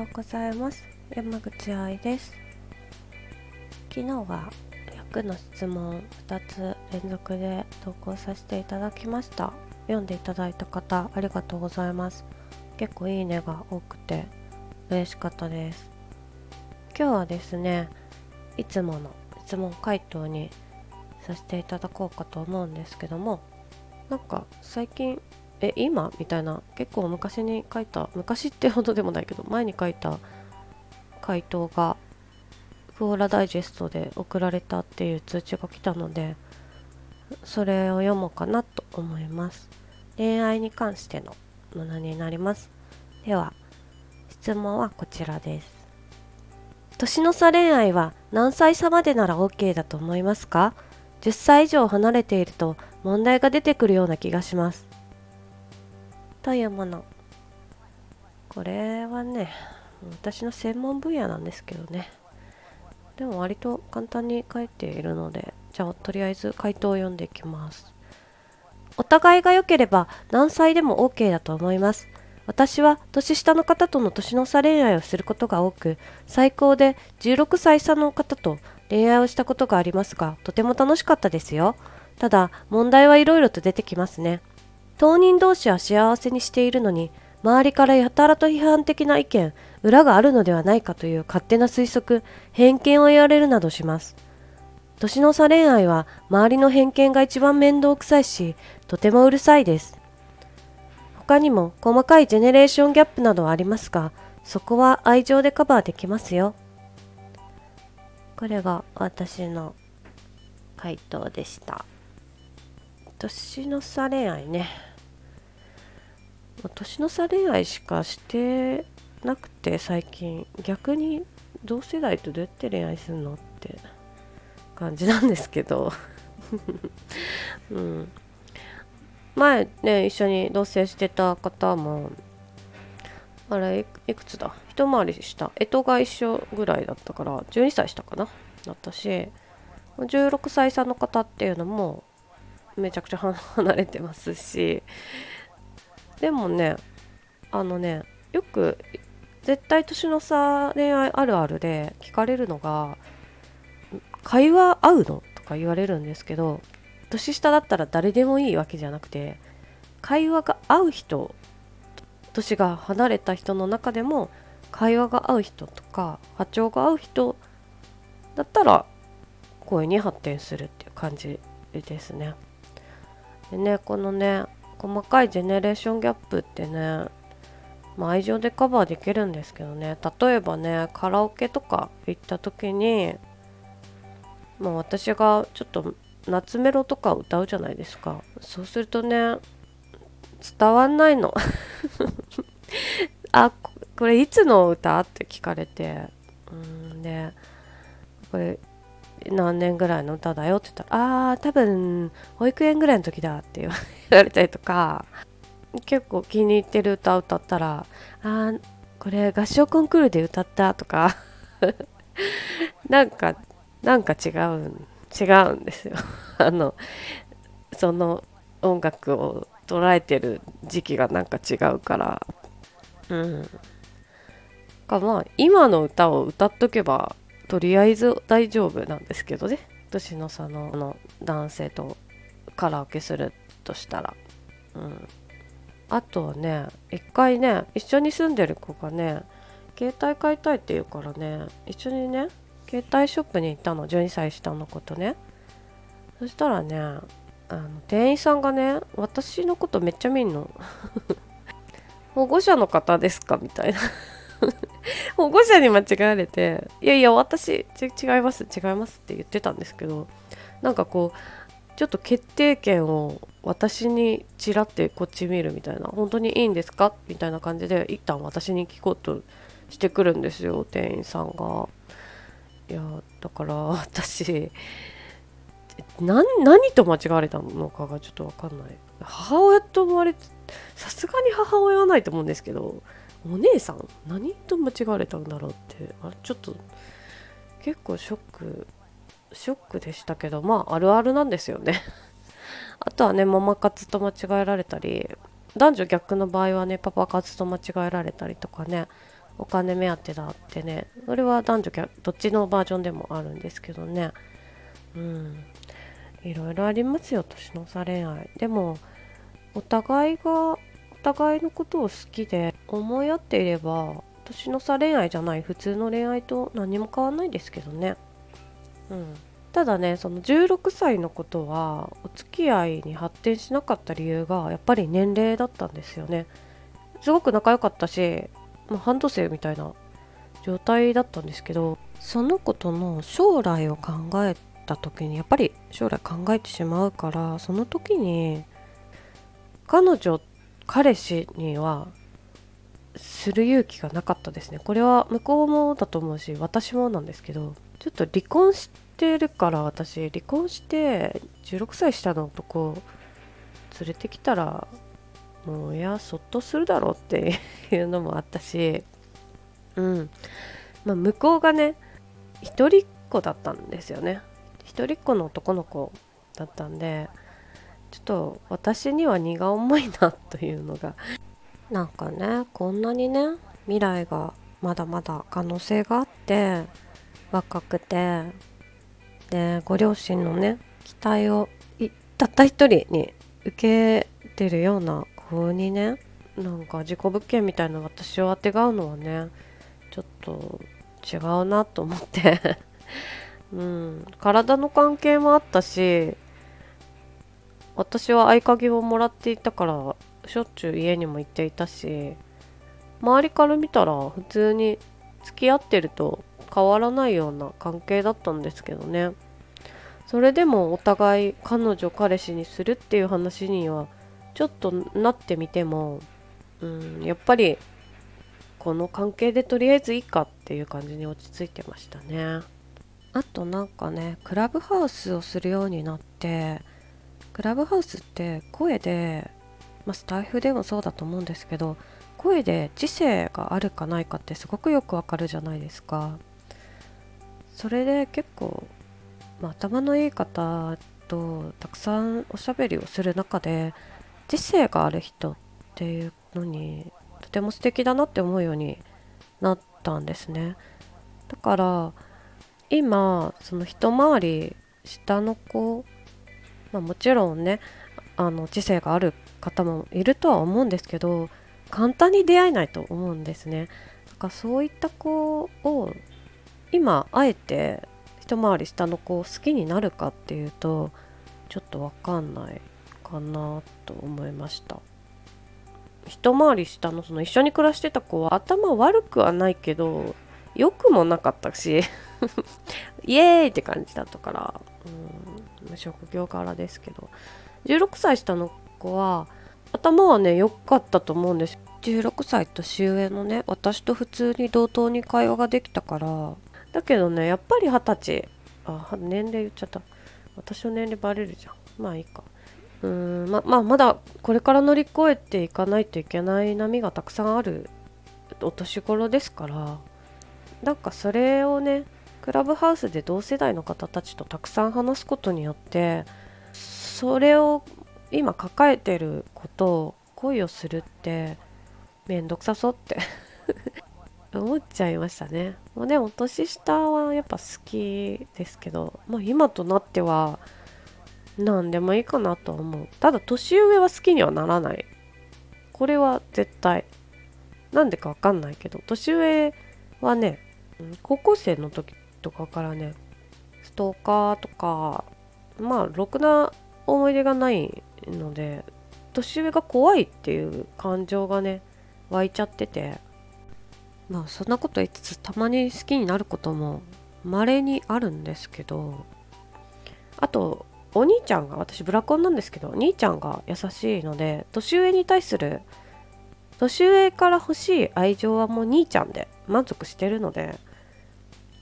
ようございます。山口愛です。昨日は100の質問2つ連続で投稿させていただきました。読んでいただいた方ありがとうございます。結構いいねが多くて嬉しかったです。今日はですねいつもの質問回答にさせていただこうかと思うんですけどもなんか最近え今？みたいな。結構昔に書いた。昔ってほどでもないけど前に書いた回答がクオーラダイジェストで送られたっていう通知が来たのでそれを読もうかなと思います。恋愛に関してのものになります。では質問はこちらです。年の差恋愛は何歳差までなら OK だと思いますか？10歳以上離れていると問題が出てくるような気がします。というものこれはね私の専門分野なんですけどね。でも割と簡単に書いているのでじゃあとりあえず回答を読んでいきます。お互いが良ければ何歳でも OK だと思います。私は年下の方との年の差恋愛をすることが多く最高で16歳差の方と恋愛をしたことがありますがとても楽しかったですよ。ただ問題はいろいろと出てきますね。当人同士は幸せにしているのに周りからやたらと批判的な意見裏があるのではないかという勝手な推測偏見を言われるなどします。年の差恋愛は周りの偏見が一番面倒くさいしとてもうるさいです。他にも細かいジェネレーションギャップなどはありますがそこは愛情でカバーできますよ。これが私の回答でした。年の差恋愛ね。年の差恋愛しかしてなくて最近逆に同世代とどうやって恋愛するのって感じなんですけど。うん。前ね一緒に同棲してた方もあれいくつだ？一回りした干支が一緒ぐらいだったから12歳したかな？だったし16歳差の方っていうのもめちゃくちゃ離れてますしでもねあのねよく絶対年の差恋愛あるあるで聞かれるのが「会話合うの?」とか言われるんですけど年下だったら誰でもいいわけじゃなくて会話が合う人年が離れた人の中でも会話が合う人とか波長が合う人だったら声に発展するっていう感じですね。でねこのね細かいジェネレーションギャップってね、まあ、愛情でカバーできるんですけどね。例えばねカラオケとか行った時に、まあ、私がちょっと夏メロとか歌うじゃないですか。そうするとね伝わんないの。あこれいつの歌？って聞かれて。うんでこれ何年ぐらいの歌だよって言ったら、あー、多分、保育園ぐらいの時だって言われたりとか、結構気に入ってる歌歌ったら、あー、これ合唱コンクールで歌ったとか なんか、なんか違う違うんですよ あの、その音楽を捉えてる時期がなんか違うから、うん。かまあ、今の歌を歌っとけばとりあえず大丈夫なんですけどね。年の差のの男性とカラオケするとしたら。うん。あとはね一回ね一緒に住んでる子がね携帯買いたいって言うからね一緒にね携帯ショップに行ったの。12歳下の子とね。そしたらねあの店員さんがね私のことめっちゃ見んの。保護者の方ですか？みたいな。保護者に間違われて「いやいや私違います違います」って言ってたんですけどなんかこうちょっと決定権を私にちらってこっち見るみたいな本当にいいんですか？みたいな感じで一旦私に聞こうとしてくるんですよ店員さんが。いやだから私何と間違われたのかがちょっと分かんない母親と思われてさすがに母親はないと思うんですけどお姉さん？何と間違われたんだろうって。あちょっと結構ショックショックでしたけどまああるあるなんですよね。あとはねママ活と間違えられたり男女逆の場合はねパパ活と間違えられたりとかねお金目当てだってねそれは男女逆どっちのバージョンでもあるんですけどね。うん。いろいろありますよ年の差恋愛。でもお互いが互いのことを好きで思い合っていれば年の差恋愛じゃない普通の恋愛と何も変わんないですけどね。うん。ただねその16歳のことはお付き合いに発展しなかった理由がやっぱり年齢だったんですよね。すごく仲良かったし、まあ、半年生みたいな状態だったんですけどその子との将来を考えた時にやっぱり将来考えてしまうからその時に彼女彼氏にはする勇気がなかったですね。これは向こうもだと思うし私もなんですけどちょっと離婚してるから私離婚して16歳下の男連れてきたらもういやそっとするだろうっていうのもあったしうん。まあ向こうがね一人っ子だったんですよね。一人っ子の男の子だったんでちょっと私には荷が重いなというのがなんかねこんなにね未来がまだまだ可能性があって若くてでご両親のね期待をたった一人に受けてるような子にねなんか事故物件みたいな私をあてがうのはねちょっと違うなと思って。うん。体の関係もあったし私は合鍵をもらっていたからしょっちゅう家にも行っていたし周りから見たら普通に付き合ってると変わらないような関係だったんですけどね。それでもお互い彼女彼氏にするっていう話にはちょっとなってみてもうんやっぱりこの関係でとりあえずいいかっていう感じに落ち着いてましたね。あとなんかねクラブハウスをするようになってクラブハウスって声で、まあ、スタイフでもそうだと思うんですけど声で知性があるかないかってすごくよくわかるじゃないですか。それで結構、まあ、頭のいい方とたくさんおしゃべりをする中で知性がある人っていうのにとても素敵だなって思うようになったんですね。だから今その一回り下の子まあ、もちろんねあの知性がある方もいるとは思うんですけど簡単に出会えないと思うんですね。だからそういった子を今あえて一回り下の子を好きになるかっていうとちょっと分かんないかなと思いました。一回り下のその一緒に暮らしてた子は頭悪くはないけど良くもなかったし イエーイって感じだったから、うん、職業柄ですけど。16歳下の子は頭はね良かったと思うんです。16歳年上のね私と普通に同等に会話ができたから。だけどねやっぱり二十歳あ年齢言っちゃった。私の年齢バレるじゃん。まあいいか。うーんままあまだこれから乗り越えていかないといけない波がたくさんあるお年頃ですから。なんかそれをねクラブハウスで同世代の方たちとたくさん話すことによってそれを今抱えてることを恋をするってめんどくさそうって 思っちゃいましたね。もうでも年下はやっぱ好きですけど、まあ、今となっては何でもいいかなと思う。ただ年上は好きにはならない。これは絶対。なんでかわかんないけど年上はね高校生の時とかからねストーカーとかまあろくな思い出がないので年上が怖いっていう感情がね湧いちゃっててまあそんなこと言いつつたまに好きになることも稀にあるんですけどあとお兄ちゃんが私ブラコンなんですけどお兄ちゃんが優しいので年上に対する年上から欲しい愛情はもう兄ちゃんで満足してるので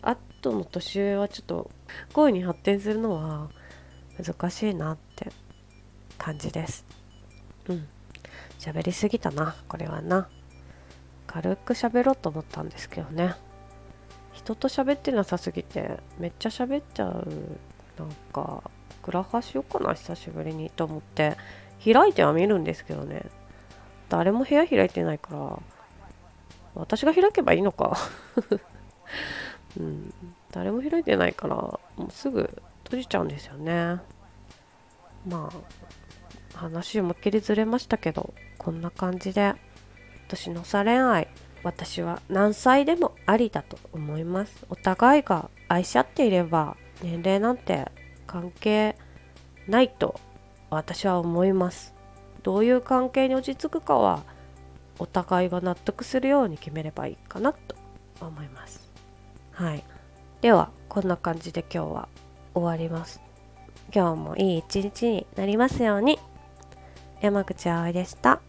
あとの年上はちょっと恋に発展するのは難しいなって感じです。うん。喋りすぎたな。これはな。軽く喋ろうと思ったんですけどね。人と喋ってなさすぎてめっちゃ喋っちゃう。なんかグラハしようかな久しぶりにと思って。開いては見るんですけどね。誰も部屋開いてないから私が開けばいいのか。うん。誰も開いてないからもうすぐ閉じちゃうんですよね。まあ話思いっきりずれましたけどこんな感じで年の差恋愛私は何歳でもありだと思います。お互いが愛し合っていれば年齢なんて関係ないと私は思います。どういう関係に落ち着くかはお互いが納得するように決めればいいかなと思います。はい。ではこんな感じで今日は終わります。今日もいい一日になりますように。山口葵でした。